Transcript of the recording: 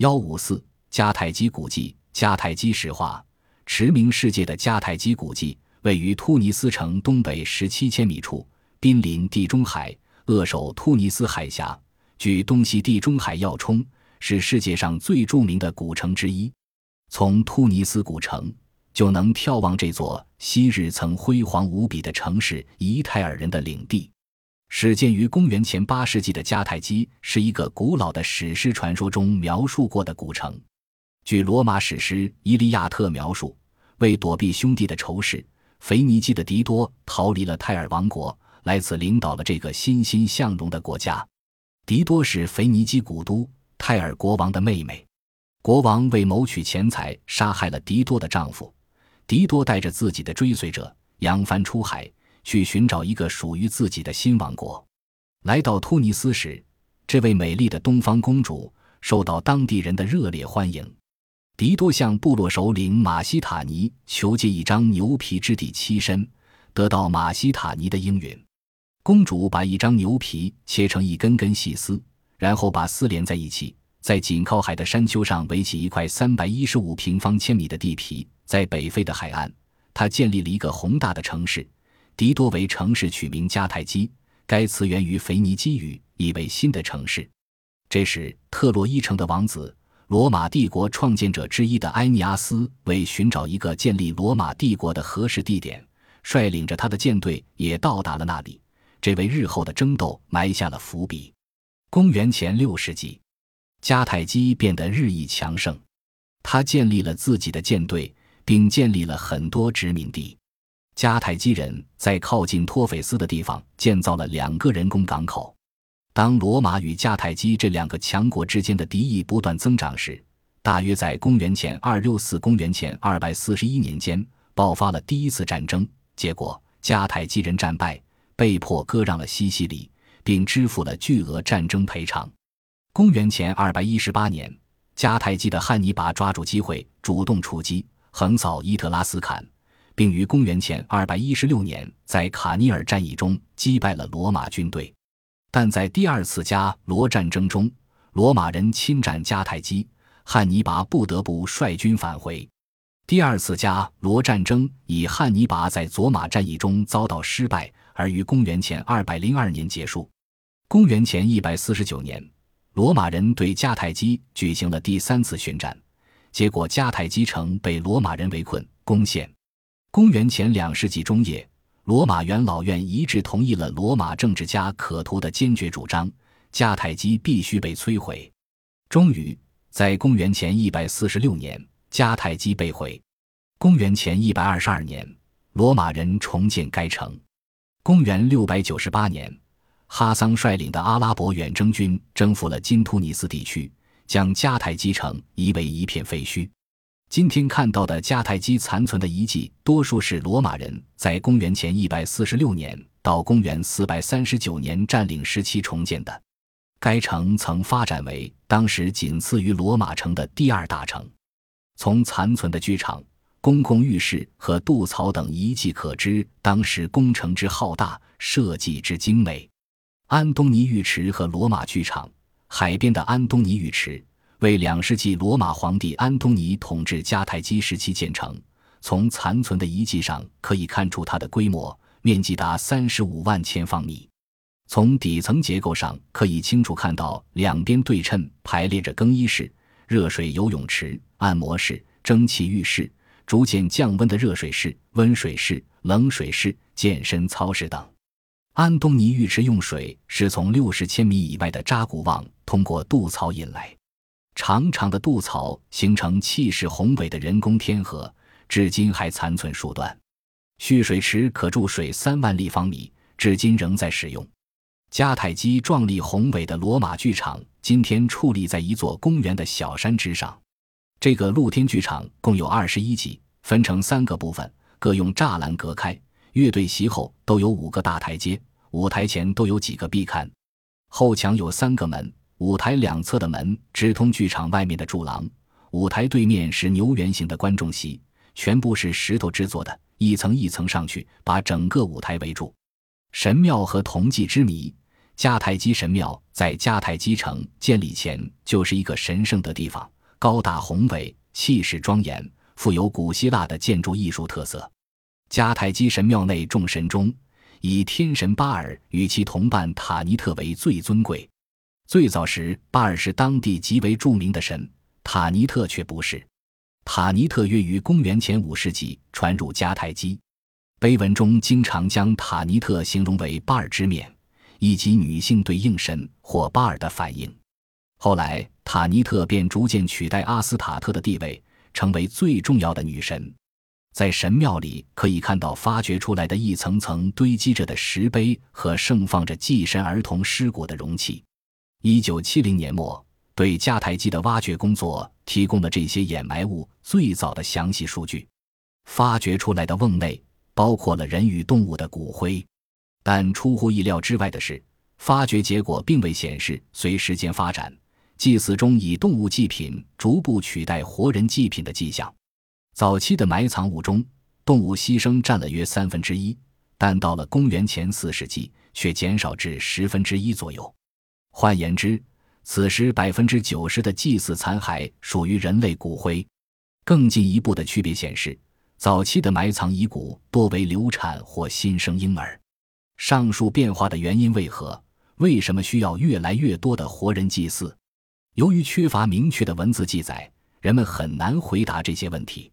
幺五四迦太基古迹，迦太基石化，驰名世界的迦太基古迹位于突尼斯城东北十七千米处，濒临地中海，扼守突尼斯海峡，距东西地中海要冲，是世界上最著名的古城之一。从突尼斯古城就能眺望这座昔日曾辉煌无比的城市伊泰尔人的领地。始建于公元前八世纪的迦太基是一个古老的史诗传说中描述过的古城。据罗马史诗《伊利亚特》描述，为躲避兄弟的仇视，腓尼基的狄多逃离了泰尔王国，来此领导了这个欣欣向荣的国家。狄多是腓尼基古都泰尔国王的妹妹，国王为谋取钱财，杀害了狄多的丈夫。狄多带着自己的追随者扬帆出海。去寻找一个属于自己的新王国。来到突尼斯时，这位美丽的东方公主受到当地人的热烈欢迎。狄多向部落首领马西塔尼求借一张牛皮之地栖身，得到马西塔尼的应允。公主把一张牛皮切成一根根细丝，然后把丝连在一起，在紧靠海的山丘上围起一块三百一十五平方千米的地皮。在北非的海岸，她建立了一个宏大的城市。狄多为城市取名迦太基，该词源于腓尼基语，意为新的城市。这时，特洛伊城的王子、罗马帝国创建者之一的埃尼阿斯，为寻找一个建立罗马帝国的合适地点，率领着他的舰队也到达了那里，这为日后的争斗埋下了伏笔。公元前六世纪，迦太基变得日益强盛，他建立了自己的舰队，并建立了很多殖民地。迦太基人在靠近托斐斯的地方建造了两个人工港口。当罗马与迦太基这两个强国之间的敌意不断增长时，大约在公元前二六四公元前二百四十一年间，爆发了第一次战争。结果，迦太基人战败，被迫割让了西西里，并支付了巨额战争赔偿。公元前二百一十八年，迦太基的汉尼拔抓住机会，主动出击，横扫伊特拉斯坎。并于公元前二百一十六年在卡尼尔战役中击败了罗马军队，但在第二次加罗战争中，罗马人侵占迦太基，汉尼拔不得不率军返回。第二次加罗战争以汉尼拔在佐马战役中遭到失败而于公元前二百零二年结束。公元前一百四十九年，罗马人对迦太基举行了第三次宣战，结果迦太基城被罗马人围困攻陷。公元前两世纪中叶，罗马元老院一致同意了罗马政治家可图的坚决主张：迦太基必须被摧毁。终于，在公元前一百四十六年，迦太基被毁。公元前一百二十二年，罗马人重建该城。公元六百九十八年，哈桑率领的阿拉伯远征军征服了金突尼斯地区，将迦太基城夷为一片废墟。今天看到的迦太基残存的遗迹，多数是罗马人在公元前一百四十六年到公元四百三十九年占领时期重建的。该城曾发展为当时仅次于罗马城的第二大城。从残存的剧场、公共浴室和渡槽等遗迹可知，当时工程之浩大，设计之精美。安东尼浴池和罗马剧场，海边的安东尼浴池。为两世纪罗马皇帝安东尼统治迦太基时期建成，从残存的遗迹上可以看出它的规模，面积达三十五万千方米。从底层结构上可以清楚看到，两边对称排列着更衣室、热水游泳池、按摩室、蒸汽浴室、逐渐降温的热水室、温水室、冷水室、健身操室等。安东尼浴池用水是从六十千米以外的扎古旺通过渡槽引来。长长的渡槽形成气势宏伟的人工天河，至今还残存数段。蓄水池可注水三万立方米，至今仍在使用。迦太基壮丽宏伟的罗马剧场，今天矗立在一座公园的小山之上。这个露天剧场共有二十一级，分成三个部分，各用栅栏隔开。乐队席后都有五个大台阶，舞台前都有几个壁龛，后墙有三个门。舞台两侧的门直通剧场外面的柱廊，舞台对面是牛圆形的观众席，全部是石头制作的，一层一层上去，把整个舞台围住。神庙和铜祭之谜，迦太基神庙在迦太基城建立前就是一个神圣的地方，高大宏伟，气势庄严，富有古希腊的建筑艺术特色。迦太基神庙内众神中，以天神巴尔与其同伴塔尼特为最尊贵。最早时，巴尔是当地极为著名的神，塔尼特却不是。塔尼特约于公元前五世纪传入迦太基，碑文中经常将塔尼特形容为巴尔之面。以及女性对应神或巴尔的反应，后来塔尼特便逐渐取代阿斯塔特的地位，成为最重要的女神。在神庙里可以看到发掘出来的一层层堆积着的石碑和盛放着祭神儿童尸骨的容器。一九七零年末，对迦太基的挖掘工作提供了这些掩埋物最早的详细数据。发掘出来的瓮内包括了人与动物的骨灰。但出乎意料之外的是，发掘结果并未显示随时间发展，祭祀中以动物祭品逐步取代活人祭品的迹象。早期的埋藏物中，动物牺牲占了约三分之一，但到了公元前四世纪，却减少至十分之一左右。换言之，此时百分之九十的祭祀残骸属于人类骨灰。更进一步的区别显示，早期的埋藏遗骨多为流产或新生婴儿。上述变化的原因为何？为什么需要越来越多的活人祭祀？由于缺乏明确的文字记载，人们很难回答这些问题。